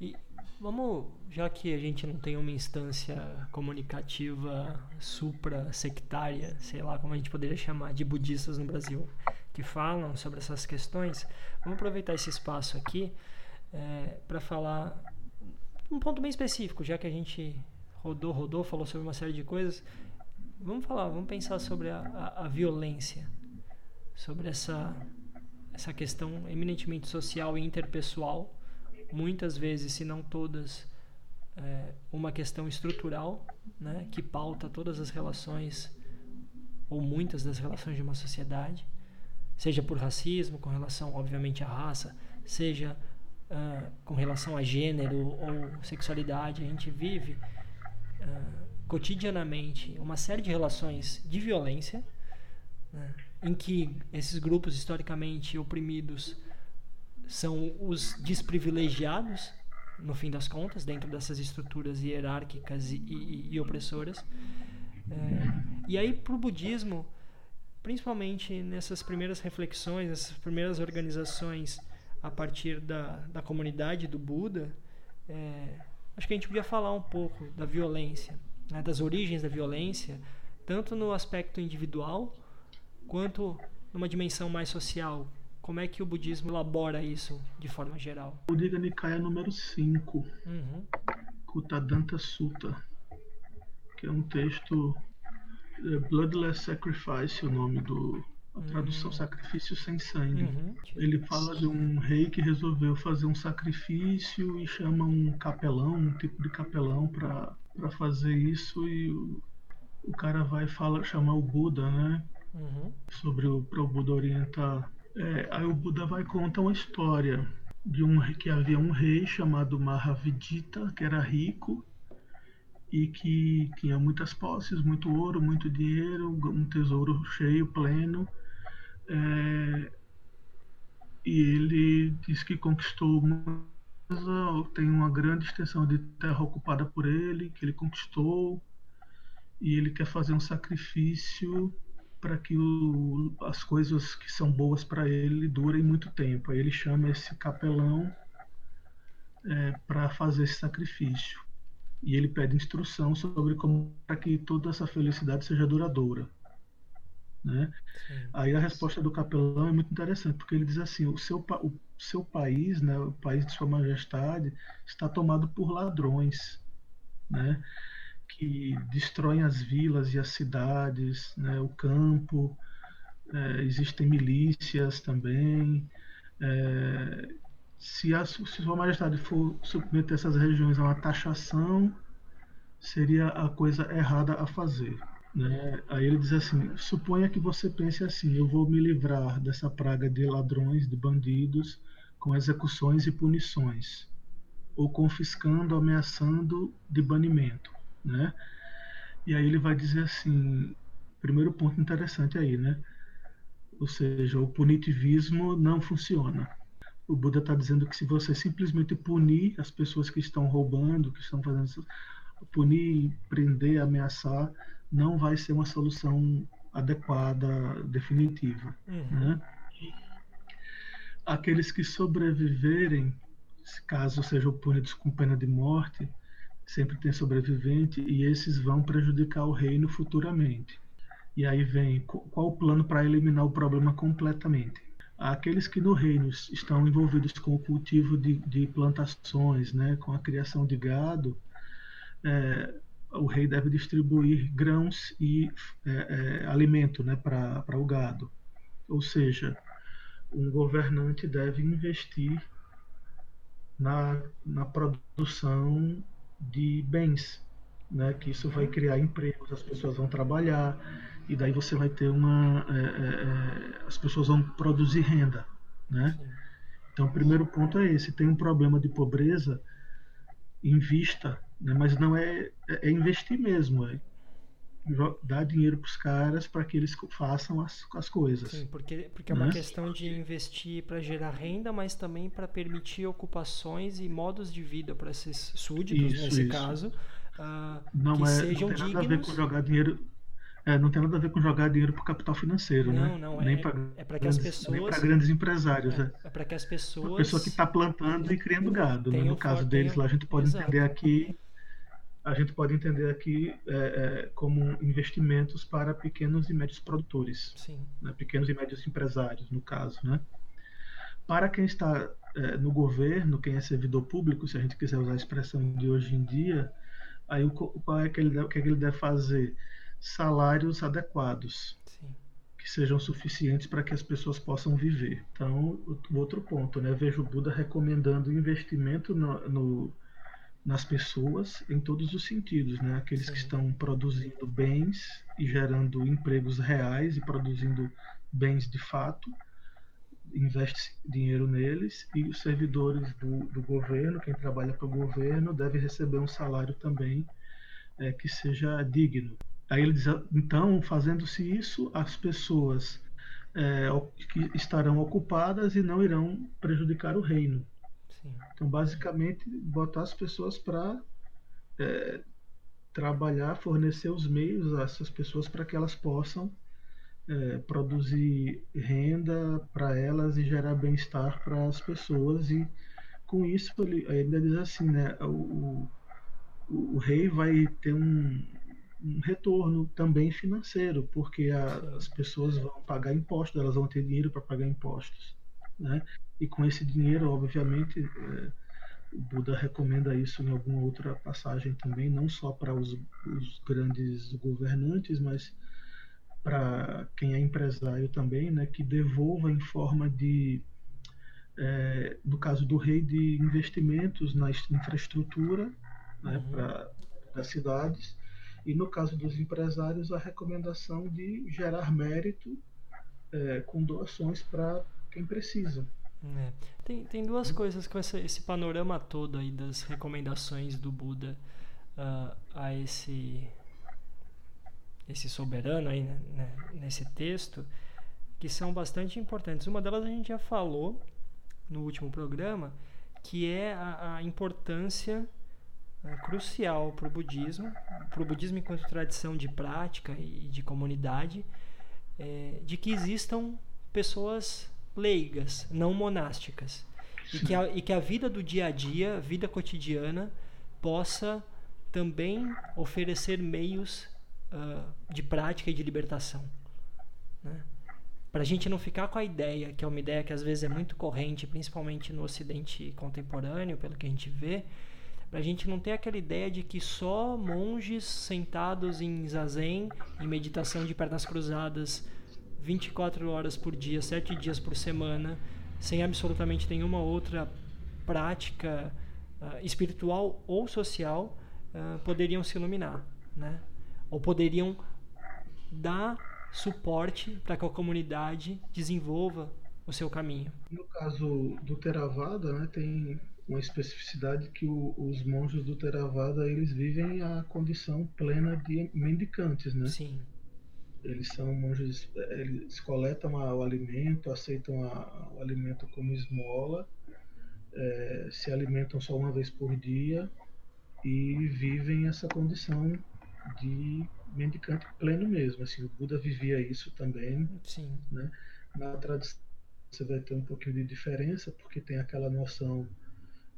E Vamos, já que a gente não tem uma instância comunicativa supra-sectária, sei lá como a gente poderia chamar, de budistas no Brasil, que falam sobre essas questões, vamos aproveitar esse espaço aqui é, para falar um ponto bem específico, já que a gente rodou, rodou, falou sobre uma série de coisas. Vamos falar, vamos pensar sobre a, a, a violência, sobre essa, essa questão eminentemente social e interpessoal muitas vezes, se não todas, é, uma questão estrutural né, que pauta todas as relações ou muitas das relações de uma sociedade, seja por racismo, com relação, obviamente, à raça, seja uh, com relação a gênero ou sexualidade. A gente vive uh, cotidianamente uma série de relações de violência né, em que esses grupos historicamente oprimidos são os desprivilegiados, no fim das contas, dentro dessas estruturas hierárquicas e, e, e opressoras. É, e aí, para o budismo, principalmente nessas primeiras reflexões, nessas primeiras organizações a partir da, da comunidade do Buda, é, acho que a gente podia falar um pouco da violência, né, das origens da violência, tanto no aspecto individual quanto numa dimensão mais social, como é que o budismo elabora isso de forma geral? O Diga Nikaya número 5, uhum. Kutadanta Sutta, que é um texto é, Bloodless Sacrifice, o nome do a tradução uhum. sacrifício sem sangue. Uhum. Ele fala de um rei que resolveu fazer um sacrifício e chama um capelão, um tipo de capelão para fazer isso e o, o cara vai fala, chamar o Buda, né? Uhum. Sobre o para o Buda orientar é, aí o Buda vai contar uma história de um que havia um rei chamado Mahavidita, que era rico e que tinha muitas posses, muito ouro, muito dinheiro, um tesouro cheio, pleno. É, e ele diz que conquistou uma tem uma grande extensão de terra ocupada por ele, que ele conquistou, e ele quer fazer um sacrifício para que o, as coisas que são boas para ele durem muito tempo. Aí ele chama esse capelão é, para fazer esse sacrifício. E ele pede instrução sobre como para que toda essa felicidade seja duradoura. Né? Aí a resposta do capelão é muito interessante, porque ele diz assim: o seu, o seu país, né, o país de Sua Majestade, está tomado por ladrões. Né? Que destroem as vilas e as cidades, né, o campo, é, existem milícias também. É, se, a, se Sua Majestade for submeter essas regiões a uma taxação, seria a coisa errada a fazer. Né? Aí ele diz assim: suponha que você pense assim, eu vou me livrar dessa praga de ladrões, de bandidos, com execuções e punições, ou confiscando, ameaçando de banimento né? E aí ele vai dizer assim, primeiro ponto interessante aí, né? Ou seja, o punitivismo não funciona. O Buda está dizendo que se você simplesmente punir as pessoas que estão roubando, que estão fazendo isso, punir, prender, ameaçar, não vai ser uma solução adequada, definitiva. Uhum. Né? Aqueles que sobreviverem, caso sejam punidos com pena de morte, sempre tem sobrevivente e esses vão prejudicar o reino futuramente. E aí vem qual o plano para eliminar o problema completamente? Aqueles que no reino estão envolvidos com o cultivo de, de plantações, né, com a criação de gado, é, o rei deve distribuir grãos e é, é, alimento né, para o gado. Ou seja, um governante deve investir na, na produção de bens, né? Que isso vai criar empregos, as pessoas vão trabalhar e daí você vai ter uma, é, é, é as pessoas vão produzir renda, né? Então, o primeiro ponto é esse: tem um problema de pobreza, invista, né? mas não é, é investir mesmo, é dar dinheiro para os caras para que eles façam as, as coisas. Sim, porque, porque é uma né? questão de investir para gerar renda, mas também para permitir ocupações e modos de vida para esses súditos, isso, nesse isso. caso, uh, não, que é, sejam não tem nada dignos. a ver com jogar dinheiro. É, não tem nada a ver com jogar dinheiro para o capital financeiro, não, né? Não, nem é, pra, é para que as pessoas. Nem para grandes empresários. É, é para que as pessoas. A pessoa que está plantando e criando gado. Né? No caso deles, lá a gente pode Exato. entender aqui a gente pode entender aqui é, é, como investimentos para pequenos e médios produtores, né? pequenos e médios empresários, no caso. Né? Para quem está é, no governo, quem é servidor público, se a gente quiser usar a expressão de hoje em dia, aí o, qual é que ele deve, que, é que ele deve fazer? Salários adequados. Sim. Que sejam suficientes para que as pessoas possam viver. Então, o outro ponto, né? Vejo o Buda recomendando investimento no, no nas pessoas em todos os sentidos, né? Aqueles Sim. que estão produzindo bens e gerando empregos reais e produzindo bens de fato, investe dinheiro neles e os servidores do, do governo, quem trabalha para o governo, deve receber um salário também é, que seja digno. Aí ele diz, então, fazendo-se isso, as pessoas é, que estarão ocupadas e não irão prejudicar o reino. Então, basicamente, botar as pessoas para é, trabalhar, fornecer os meios a essas pessoas para que elas possam é, produzir renda para elas e gerar bem-estar para as pessoas. E com isso, ele ainda diz assim: né, o, o, o rei vai ter um, um retorno também financeiro, porque a, as pessoas vão pagar impostos, elas vão ter dinheiro para pagar impostos. Né? E com esse dinheiro, obviamente, é, o Buda recomenda isso em alguma outra passagem também, não só para os, os grandes governantes, mas para quem é empresário também, né, que devolva em forma de, é, no caso do rei, de investimentos na infraestrutura né, uhum. para das cidades, e no caso dos empresários, a recomendação de gerar mérito é, com doações para quem precisa. É. Tem, tem duas coisas com essa, esse panorama todo aí das recomendações do Buda uh, a esse esse soberano aí né, né, nesse texto que são bastante importantes. Uma delas a gente já falou no último programa, que é a, a importância uh, crucial para o budismo, para o budismo enquanto tradição de prática e de comunidade, é, de que existam pessoas leigas, não monásticas. E que, a, e que a vida do dia a dia, vida cotidiana, possa também oferecer meios uh, de prática e de libertação. Né? Para a gente não ficar com a ideia, que é uma ideia que às vezes é muito corrente, principalmente no Ocidente contemporâneo, pelo que a gente vê, para a gente não ter aquela ideia de que só monges sentados em zazen, em meditação de pernas cruzadas, 24 horas por dia, 7 dias por semana, sem absolutamente nenhuma outra prática uh, espiritual ou social, uh, poderiam se iluminar, né? Ou poderiam dar suporte para que a comunidade desenvolva o seu caminho. No caso do Theravada, né, tem uma especificidade que o, os monges do Theravada eles vivem a condição plena de mendicantes, né? Sim. Eles são monges, eles coletam a, o alimento, aceitam a, o alimento como esmola, é, se alimentam só uma vez por dia e vivem essa condição de mendicante pleno mesmo. Assim, o Buda vivia isso também. Sim. Né? Na tradição você vai ter um pouquinho de diferença, porque tem aquela noção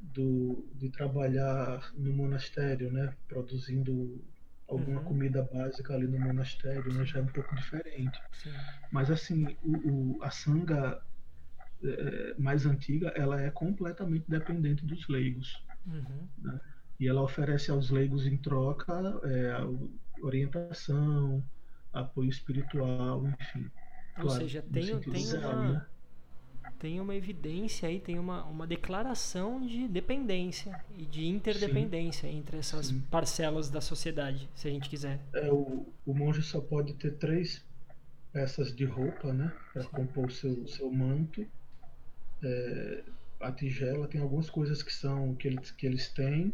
do, de trabalhar no monastério, né? produzindo alguma uhum. comida básica ali no monastério, né, já é um pouco diferente. Sim. Mas assim, o, o a sanga é, mais antiga, ela é completamente dependente dos leigos. Uhum. Né? E ela oferece aos leigos em troca é, orientação, apoio espiritual, enfim. Ou claro, seja, tem, tem, uma, né? Tem uma evidência aí, tem uma, uma declaração de dependência e de interdependência Sim. entre essas Sim. parcelas da sociedade, se a gente quiser. É, o, o monge só pode ter três peças de roupa, né, para compor o seu, seu manto. É, a tigela tem algumas coisas que são que eles, que eles têm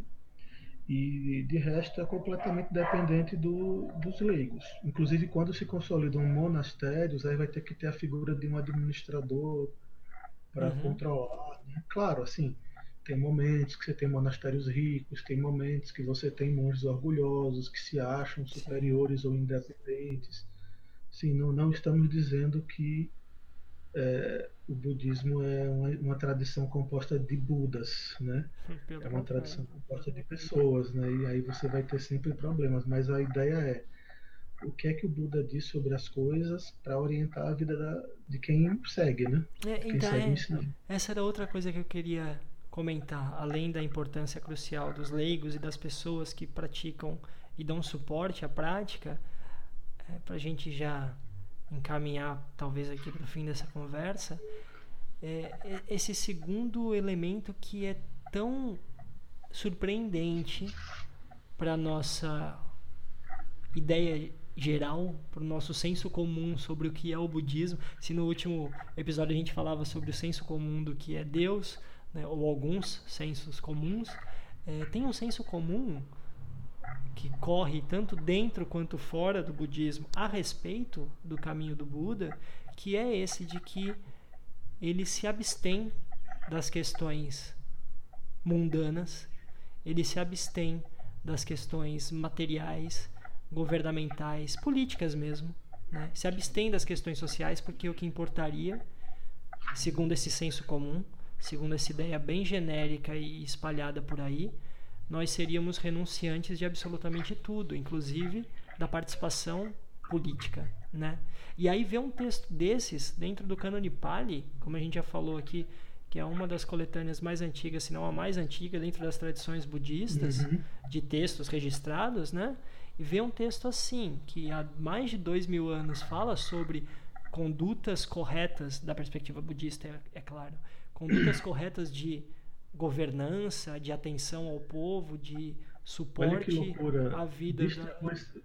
e de resto é completamente dependente do, dos leigos. Inclusive quando se consolidam monastérios, aí vai ter que ter a figura de um administrador para uhum. controlar. Né? Claro, assim, tem momentos que você tem monastérios ricos, tem momentos que você tem monges orgulhosos que se acham superiores Sim. ou independentes. Sim, não, não estamos dizendo que é, o budismo é uma, uma, tradição composta de Budas, né? é uma tradição composta de pessoas, né? E aí você vai ter sempre problemas. Mas a ideia é o que é que o Buda diz sobre as coisas para orientar a vida da, de quem segue, né? É, quem então, segue é, essa era outra coisa que eu queria comentar, além da importância crucial dos leigos e das pessoas que praticam e dão suporte à prática, é, para a gente já encaminhar talvez aqui para o fim dessa conversa, é, é esse segundo elemento que é tão surpreendente para nossa ideia geral, para o nosso senso comum sobre o que é o budismo. Se no último episódio a gente falava sobre o senso comum do que é Deus, né, ou alguns sensos comuns, é, tem um senso comum que corre tanto dentro quanto fora do budismo a respeito do caminho do Buda, que é esse de que ele se abstém das questões mundanas, ele se abstém das questões materiais, governamentais, políticas mesmo, né? se abstém das questões sociais porque o que importaria, segundo esse senso comum, segundo essa ideia bem genérica e espalhada por aí, nós seríamos renunciantes de absolutamente tudo, inclusive da participação política, né? E aí ver um texto desses dentro do Cânone Pali, como a gente já falou aqui, que é uma das coletâneas mais antigas, se não a mais antiga dentro das tradições budistas uhum. de textos registrados, né? E ver um texto assim, que há mais de dois mil anos fala sobre condutas corretas da perspectiva budista, é, é claro, condutas corretas de governança, de atenção ao povo, de suporte à vida. Distribui... Da...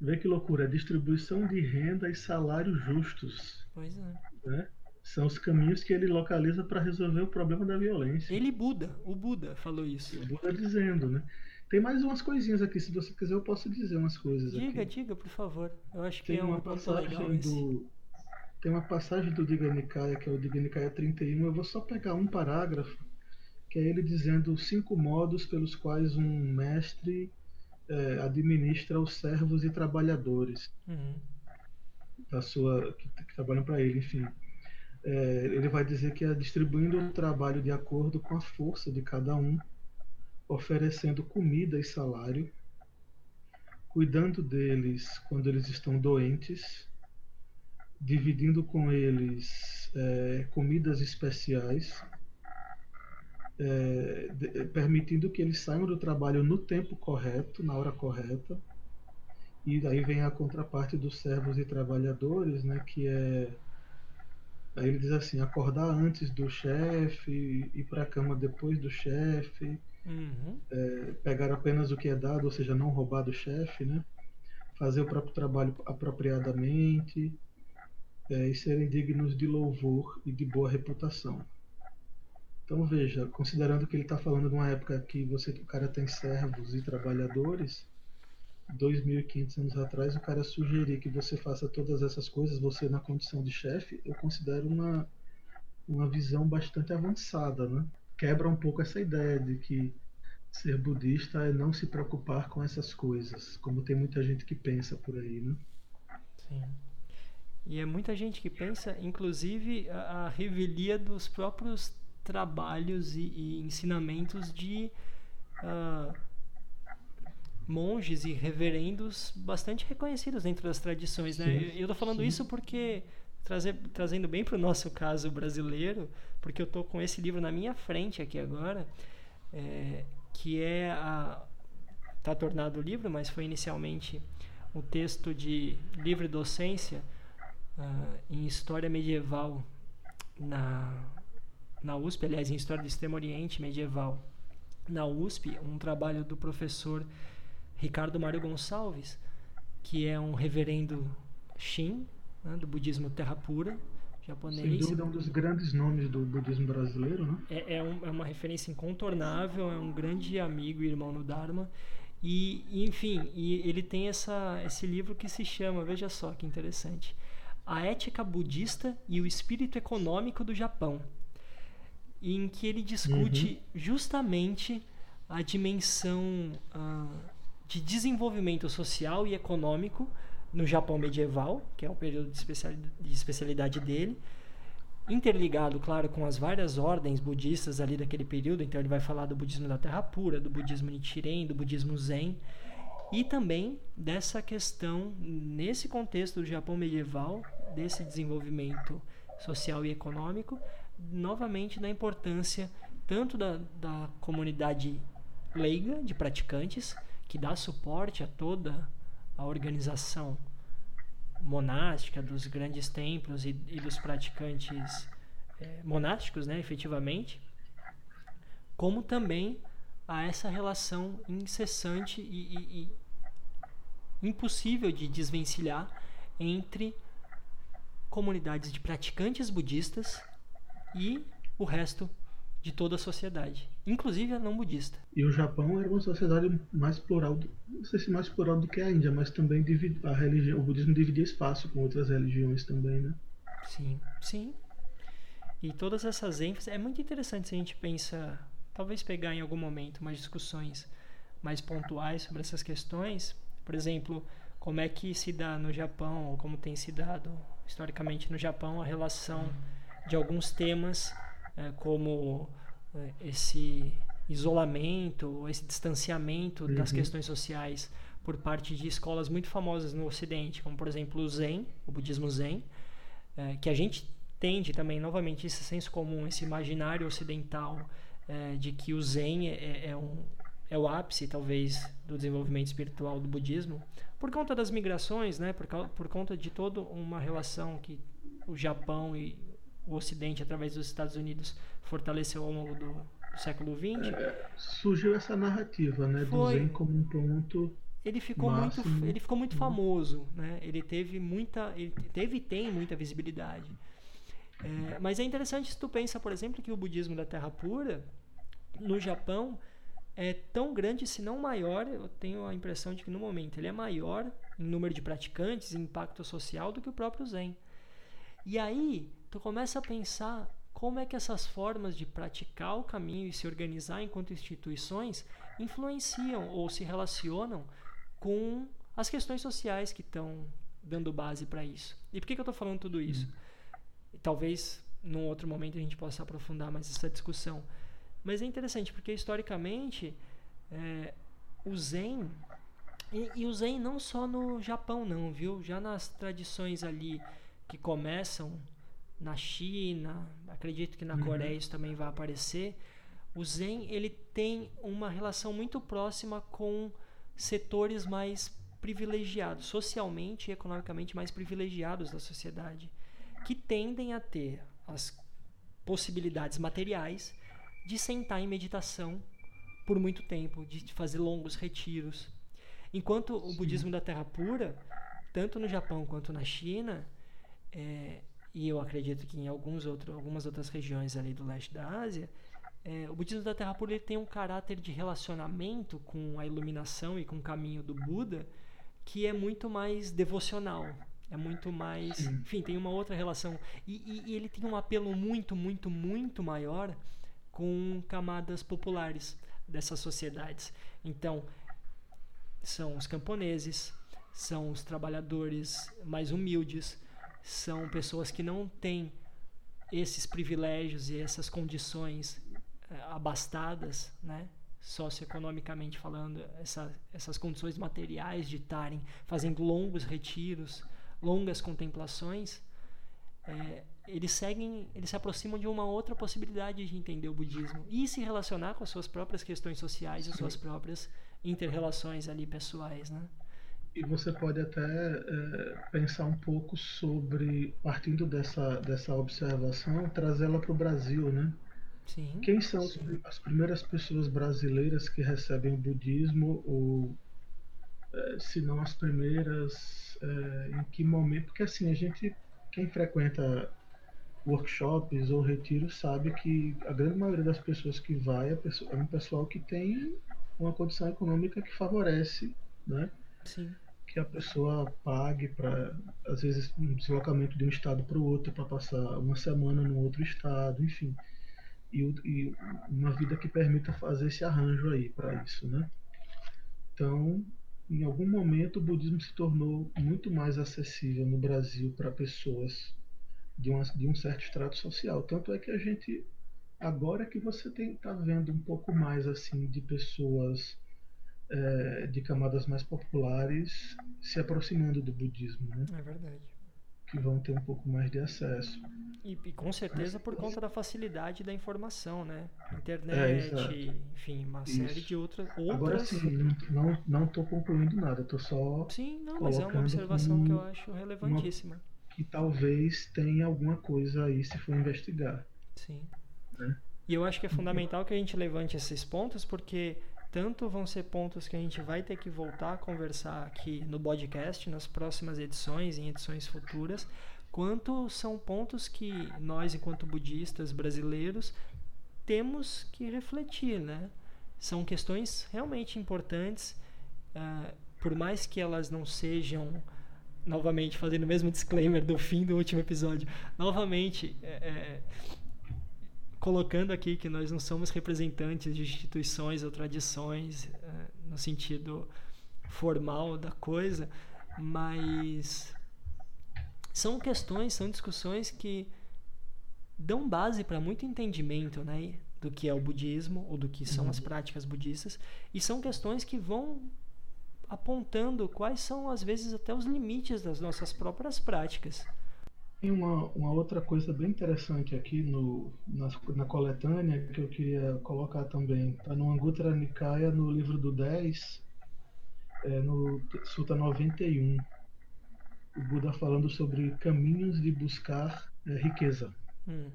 Vê que loucura, distribuição de renda e salários justos. Pois é. Né? São os caminhos que ele localiza para resolver o problema da violência. Ele Buda, o Buda falou isso. O Buda dizendo, né? Tem mais umas coisinhas aqui, se você quiser eu posso dizer umas coisas diga, aqui. Diga, por favor. Eu acho que Tem é uma passagem do Tem uma passagem do Diga Nikaya, que é o Diga Nikaya 31, eu vou só pegar um parágrafo que é ele dizendo cinco modos pelos quais um mestre é, administra os servos e trabalhadores uhum. da sua que, que trabalham para ele, enfim. É, ele vai dizer que é distribuindo o trabalho de acordo com a força de cada um, oferecendo comida e salário, cuidando deles quando eles estão doentes, dividindo com eles é, comidas especiais é, de, permitindo que eles saiam do trabalho no tempo correto, na hora correta. E aí vem a contraparte dos servos e trabalhadores, né, que é Aí ele diz assim: acordar antes do chefe, ir para a cama depois do chefe, uhum. é, pegar apenas o que é dado, ou seja, não roubar do chefe, né? fazer o próprio trabalho apropriadamente é, e serem dignos de louvor e de boa reputação. Então veja, considerando que ele está falando de uma época que você, o cara tem servos e trabalhadores, 2.500 anos atrás, o cara sugerir que você faça todas essas coisas, você na condição de chefe, eu considero uma, uma visão bastante avançada, né? Quebra um pouco essa ideia de que ser budista é não se preocupar com essas coisas, como tem muita gente que pensa por aí, né? Sim. E é muita gente que pensa, inclusive, a, a revelia dos próprios trabalhos e, e ensinamentos de uh, monges e reverendos bastante reconhecidos dentro das tradições. Né? eu estou falando sim. isso porque trazer, trazendo bem para o nosso caso brasileiro, porque eu estou com esse livro na minha frente aqui agora, é, que é a está tornado livro, mas foi inicialmente um texto de livre docência uh, em história medieval na, na USP, aliás, em História do Extremo Oriente Medieval, na USP, um trabalho do professor Ricardo Mário Gonçalves, que é um reverendo Shin, né, do budismo Terra Pura, japonês. Sem dúvida, é um dos grandes nomes do budismo brasileiro, né? É, é, um, é uma referência incontornável, é um grande amigo e irmão no Dharma. E, enfim, e ele tem essa, esse livro que se chama, veja só que interessante, A Ética Budista e o Espírito Econômico do Japão, em que ele discute uhum. justamente a dimensão uh, de desenvolvimento social e econômico no Japão medieval, que é o período de especialidade dele, interligado, claro, com as várias ordens budistas ali daquele período. Então ele vai falar do budismo da Terra Pura, do budismo Nichiren, do budismo Zen e também dessa questão nesse contexto do Japão medieval, desse desenvolvimento social e econômico, novamente da importância tanto da, da comunidade leiga de praticantes que dá suporte a toda a organização monástica dos grandes templos e, e dos praticantes é, monásticos, né, efetivamente, como também a essa relação incessante e, e, e impossível de desvencilhar entre comunidades de praticantes budistas e o resto de toda a sociedade, inclusive a não budista. E o Japão era uma sociedade mais plural, não sei se mais plural do que a Índia, mas também a religião, o budismo dividia espaço com outras religiões também, né? Sim, sim. E todas essas ênfases é muito interessante se a gente pensa, talvez pegar em algum momento umas discussões mais pontuais sobre essas questões, por exemplo, como é que se dá no Japão ou como tem se dado historicamente no Japão a relação de alguns temas é, como é, esse isolamento, esse distanciamento uhum. das questões sociais por parte de escolas muito famosas no Ocidente, como por exemplo o Zen, o budismo Zen, é, que a gente tende também, novamente, esse senso comum, esse imaginário ocidental é, de que o Zen é, é, é, um, é o ápice, talvez, do desenvolvimento espiritual do budismo, por conta das migrações, né, por, por conta de toda uma relação que o Japão e o Ocidente, através dos Estados Unidos, fortaleceu ao longo do, do século XX. É, surgiu essa narrativa, né, Foi. do Zen como um ponto ele ficou máximo. muito ele ficou muito famoso né ele teve muita ele teve e tem muita visibilidade é, mas é interessante se tu pensa por exemplo que o budismo da Terra Pura no Japão é tão grande se não maior eu tenho a impressão de que no momento ele é maior em número de praticantes em impacto social do que o próprio Zen e aí tu começa a pensar como é que essas formas de praticar o caminho e se organizar enquanto instituições influenciam ou se relacionam com as questões sociais que estão dando base para isso. E por que, que eu estou falando tudo isso? Hum. Talvez num outro momento a gente possa aprofundar mais essa discussão. Mas é interessante porque historicamente é, o Zen e, e, o Zen não só no Japão não, viu? Já nas tradições ali que começam na China, acredito que na uhum. Coreia isso também vai aparecer. O Zen ele tem uma relação muito próxima com setores mais privilegiados, socialmente e economicamente mais privilegiados da sociedade, que tendem a ter as possibilidades materiais de sentar em meditação por muito tempo, de fazer longos retiros. Enquanto o Sim. budismo da Terra Pura, tanto no Japão quanto na China, é, e eu acredito que em alguns outro, algumas outras regiões ali do leste da Ásia, é, o budismo da Terra Pura ele tem um caráter de relacionamento com a iluminação e com o caminho do Buda que é muito mais devocional. É muito mais. Enfim, tem uma outra relação. E, e, e, ele tem um apelo muito, muito, muito maior com camadas populares dessas sociedades. Então, são os camponeses, são os trabalhadores mais humildes, são pessoas que não têm esses privilégios e essas condições é, abastadas, né? socioeconomicamente falando, essa, essas condições materiais de estarem fazendo longos retiros, longas contemplações, é, eles seguem, eles se aproximam de uma outra possibilidade de entender o budismo e se relacionar com as suas próprias questões sociais e suas próprias interrelações ali pessoais, né? E você pode até é, pensar um pouco sobre, partindo dessa, dessa observação, trazê-la para o Brasil, né? Sim. Quem são sim. as primeiras pessoas brasileiras que recebem o budismo, ou é, se não as primeiras, é, em que momento? Porque assim, a gente, quem frequenta workshops ou retiros sabe que a grande maioria das pessoas que vai é, é um pessoal que tem uma condição econômica que favorece, né? Sim que a pessoa pague para, às vezes, um deslocamento de um estado para o outro, para passar uma semana no outro estado, enfim. E, e, uma vida que permita fazer esse arranjo aí para isso, né? Então, em algum momento, o budismo se tornou muito mais acessível no Brasil para pessoas de, uma, de um certo extrato social. Tanto é que a gente, agora que você está vendo um pouco mais assim de pessoas é, de camadas mais populares se aproximando do budismo, né? É verdade. Que vão ter um pouco mais de acesso. E, e com certeza por conta da facilidade da informação, né? Internet, é, enfim, uma Isso. série de outras. outras... Agora sim, não não estou concluindo nada, estou só. Sim, não, mas é uma observação que eu acho relevantíssima. Uma, que talvez tenha alguma coisa aí se for investigar. Sim. Né? E eu acho que é fundamental que a gente levante esses pontos, porque tanto vão ser pontos que a gente vai ter que voltar a conversar aqui no podcast, nas próximas edições, em edições futuras, quanto são pontos que nós, enquanto budistas brasileiros, temos que refletir, né? São questões realmente importantes, uh, por mais que elas não sejam novamente fazendo o mesmo disclaimer do fim do último episódio, novamente é, é, colocando aqui que nós não somos representantes de instituições ou tradições uh, no sentido formal da coisa, mas são questões, são discussões que dão base para muito entendimento, né, do que é o budismo ou do que são uhum. as práticas budistas e são questões que vão apontando quais são às vezes até os limites das nossas próprias práticas. Tem uma, uma outra coisa bem interessante aqui no, na, na coletânea que eu queria colocar também. Está no Anguttara Nikaya, no livro do 10, é, no Sutta 91. O Buda falando sobre caminhos de buscar é, riqueza. Hum.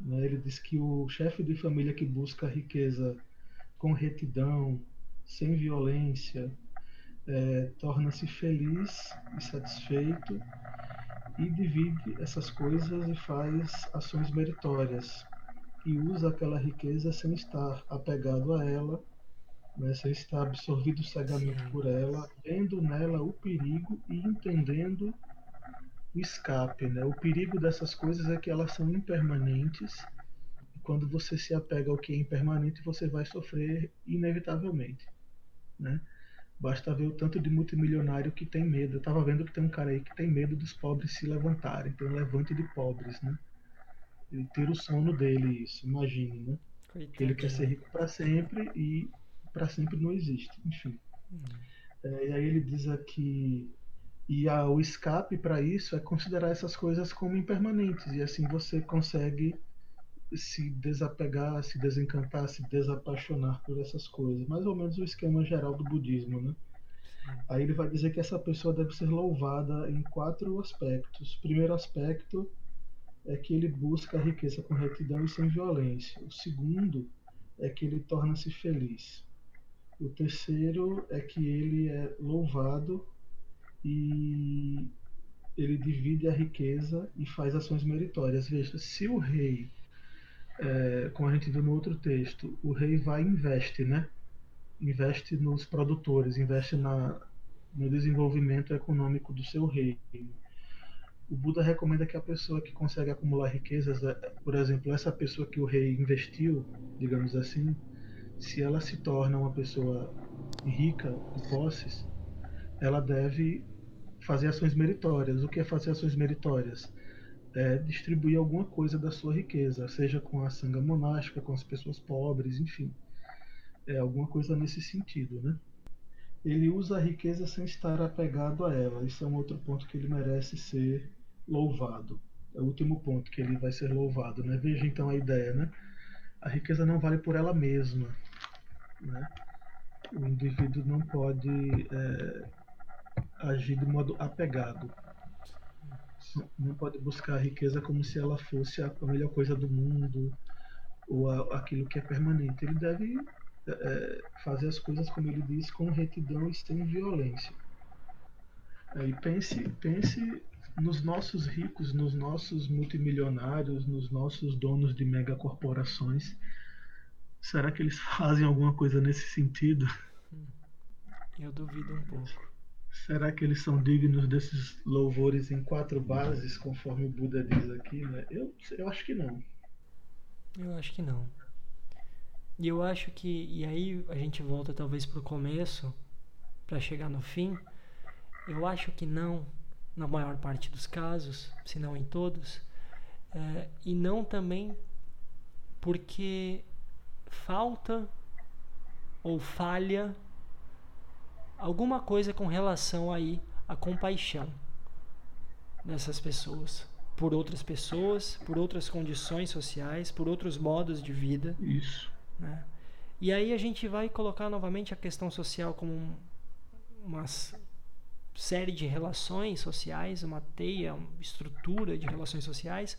Né, ele diz que o chefe de família que busca riqueza com retidão, sem violência, é, torna-se feliz e satisfeito e divide essas coisas e faz ações meritórias e usa aquela riqueza sem estar apegado a ela, né, sem estar absorvido cegamente por ela, vendo nela o perigo e entendendo o escape. Né? O perigo dessas coisas é que elas são impermanentes e quando você se apega ao que é impermanente, você vai sofrer inevitavelmente. Né? Basta ver o tanto de multimilionário que tem medo. Eu tava vendo que tem um cara aí que tem medo dos pobres se levantarem. Tem um levante de pobres, né? Ele tira o sono dele, isso, imagine, né? Ele quer ser rico para sempre e para sempre não existe, enfim. Hum. É, e aí ele diz aqui e a, o escape para isso é considerar essas coisas como impermanentes e assim você consegue se desapegar, se desencantar, se desapaixonar por essas coisas. Mais ou menos o esquema geral do budismo, né? Aí ele vai dizer que essa pessoa deve ser louvada em quatro aspectos. O primeiro aspecto é que ele busca a riqueza com retidão e sem violência. O segundo é que ele torna-se feliz. O terceiro é que ele é louvado e ele divide a riqueza e faz ações meritórias. Veja, se o rei é, como a gente viu no outro texto, o rei vai e investe, né? Investe nos produtores, investe na, no desenvolvimento econômico do seu reino. O Buda recomenda que a pessoa que consegue acumular riquezas, é, por exemplo, essa pessoa que o rei investiu, digamos assim, se ela se torna uma pessoa rica de posses, ela deve fazer ações meritórias. O que é fazer ações meritórias? É, distribuir alguma coisa da sua riqueza, seja com a sanga monástica, com as pessoas pobres, enfim. É alguma coisa nesse sentido, né? Ele usa a riqueza sem estar apegado a ela. Isso é um outro ponto que ele merece ser louvado. É o último ponto que ele vai ser louvado, né? Veja então a ideia, né? A riqueza não vale por ela mesma, né? O indivíduo não pode é, agir de modo apegado. Não pode buscar a riqueza como se ela fosse a melhor coisa do mundo ou a, aquilo que é permanente. Ele deve é, fazer as coisas, como ele diz, com retidão e sem violência. E pense, pense nos nossos ricos, nos nossos multimilionários, nos nossos donos de megacorporações. Será que eles fazem alguma coisa nesse sentido? Eu duvido um pouco. Será que eles são dignos desses louvores em quatro bases, conforme o Buda diz aqui? Né? Eu, eu acho que não. Eu acho que não. E eu acho que. E aí a gente volta talvez para o começo, para chegar no fim. Eu acho que não, na maior parte dos casos, se não em todos. É, e não também porque falta ou falha alguma coisa com relação aí à compaixão dessas pessoas por outras pessoas, por outras condições sociais, por outros modos de vida. Isso. Né? E aí a gente vai colocar novamente a questão social como um, uma série de relações sociais, uma teia, uma estrutura de relações sociais,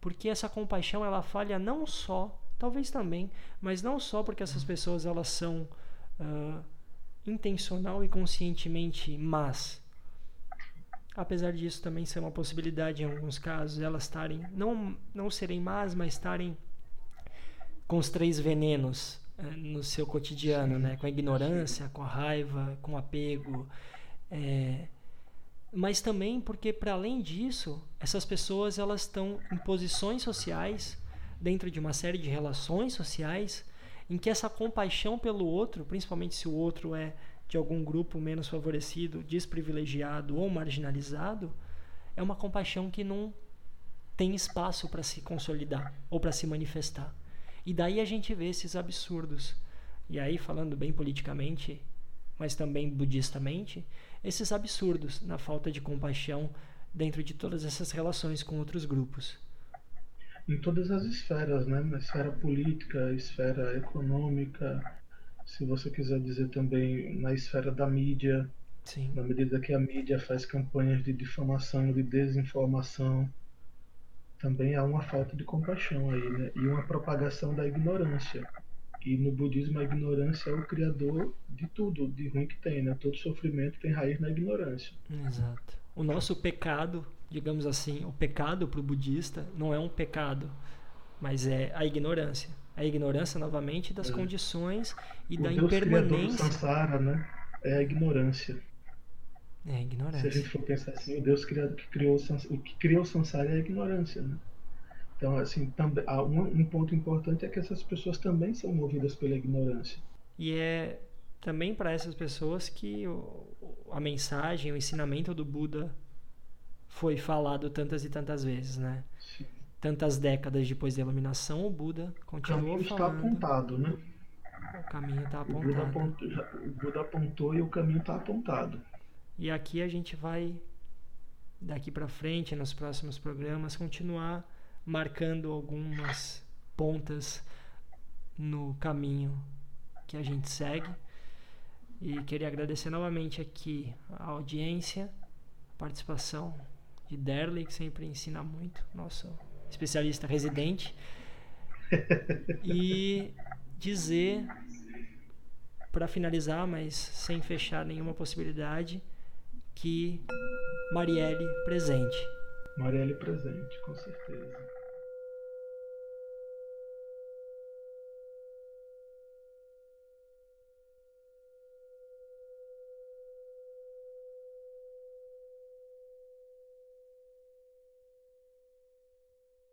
porque essa compaixão ela falha não só, talvez também, mas não só porque essas pessoas elas são uh, intencional e conscientemente más. Apesar disso também ser uma possibilidade em alguns casos, elas estarem não não serem más, mas estarem com os três venenos uh, no seu cotidiano, né? Com a ignorância, com a raiva, com o apego, é, mas também porque para além disso, essas pessoas elas estão em posições sociais dentro de uma série de relações sociais em que essa compaixão pelo outro, principalmente se o outro é de algum grupo menos favorecido, desprivilegiado ou marginalizado, é uma compaixão que não tem espaço para se consolidar ou para se manifestar. E daí a gente vê esses absurdos. E aí, falando bem politicamente, mas também budistamente, esses absurdos na falta de compaixão dentro de todas essas relações com outros grupos em todas as esferas, né? Na esfera política, esfera econômica, se você quiser dizer também na esfera da mídia, Sim. na medida que a mídia faz campanhas de difamação, de desinformação, também há uma falta de compaixão aí, né? E uma propagação da ignorância. E no budismo a ignorância é o criador de tudo, de ruim que tem, né? Todo sofrimento tem raiz na ignorância. Exato. O nosso pecado digamos assim, o pecado para o budista não é um pecado, mas é a ignorância. A ignorância, novamente, das é. condições e o da Deus impermanência. Do samsara, né? É a ignorância. É a ignorância. Se a gente for pensar assim, o Deus que criou, o que criou o samsara é a ignorância, né? Então, assim, também, um, um ponto importante é que essas pessoas também são movidas pela ignorância. E é também para essas pessoas que a mensagem, o ensinamento do Buda foi falado tantas e tantas vezes, né? Sim. Tantas décadas depois da iluminação, o Buda continuou o caminho falando. está apontado, né? O caminho está apontado. O Buda, apontou, o Buda apontou e o caminho está apontado. E aqui a gente vai, daqui para frente, nos próximos programas, continuar marcando algumas pontas no caminho que a gente segue. E queria agradecer novamente aqui a audiência, a participação de Derley, que sempre ensina muito, nosso especialista residente. e dizer, para finalizar, mas sem fechar nenhuma possibilidade, que Marielle presente. Marielle presente, com certeza.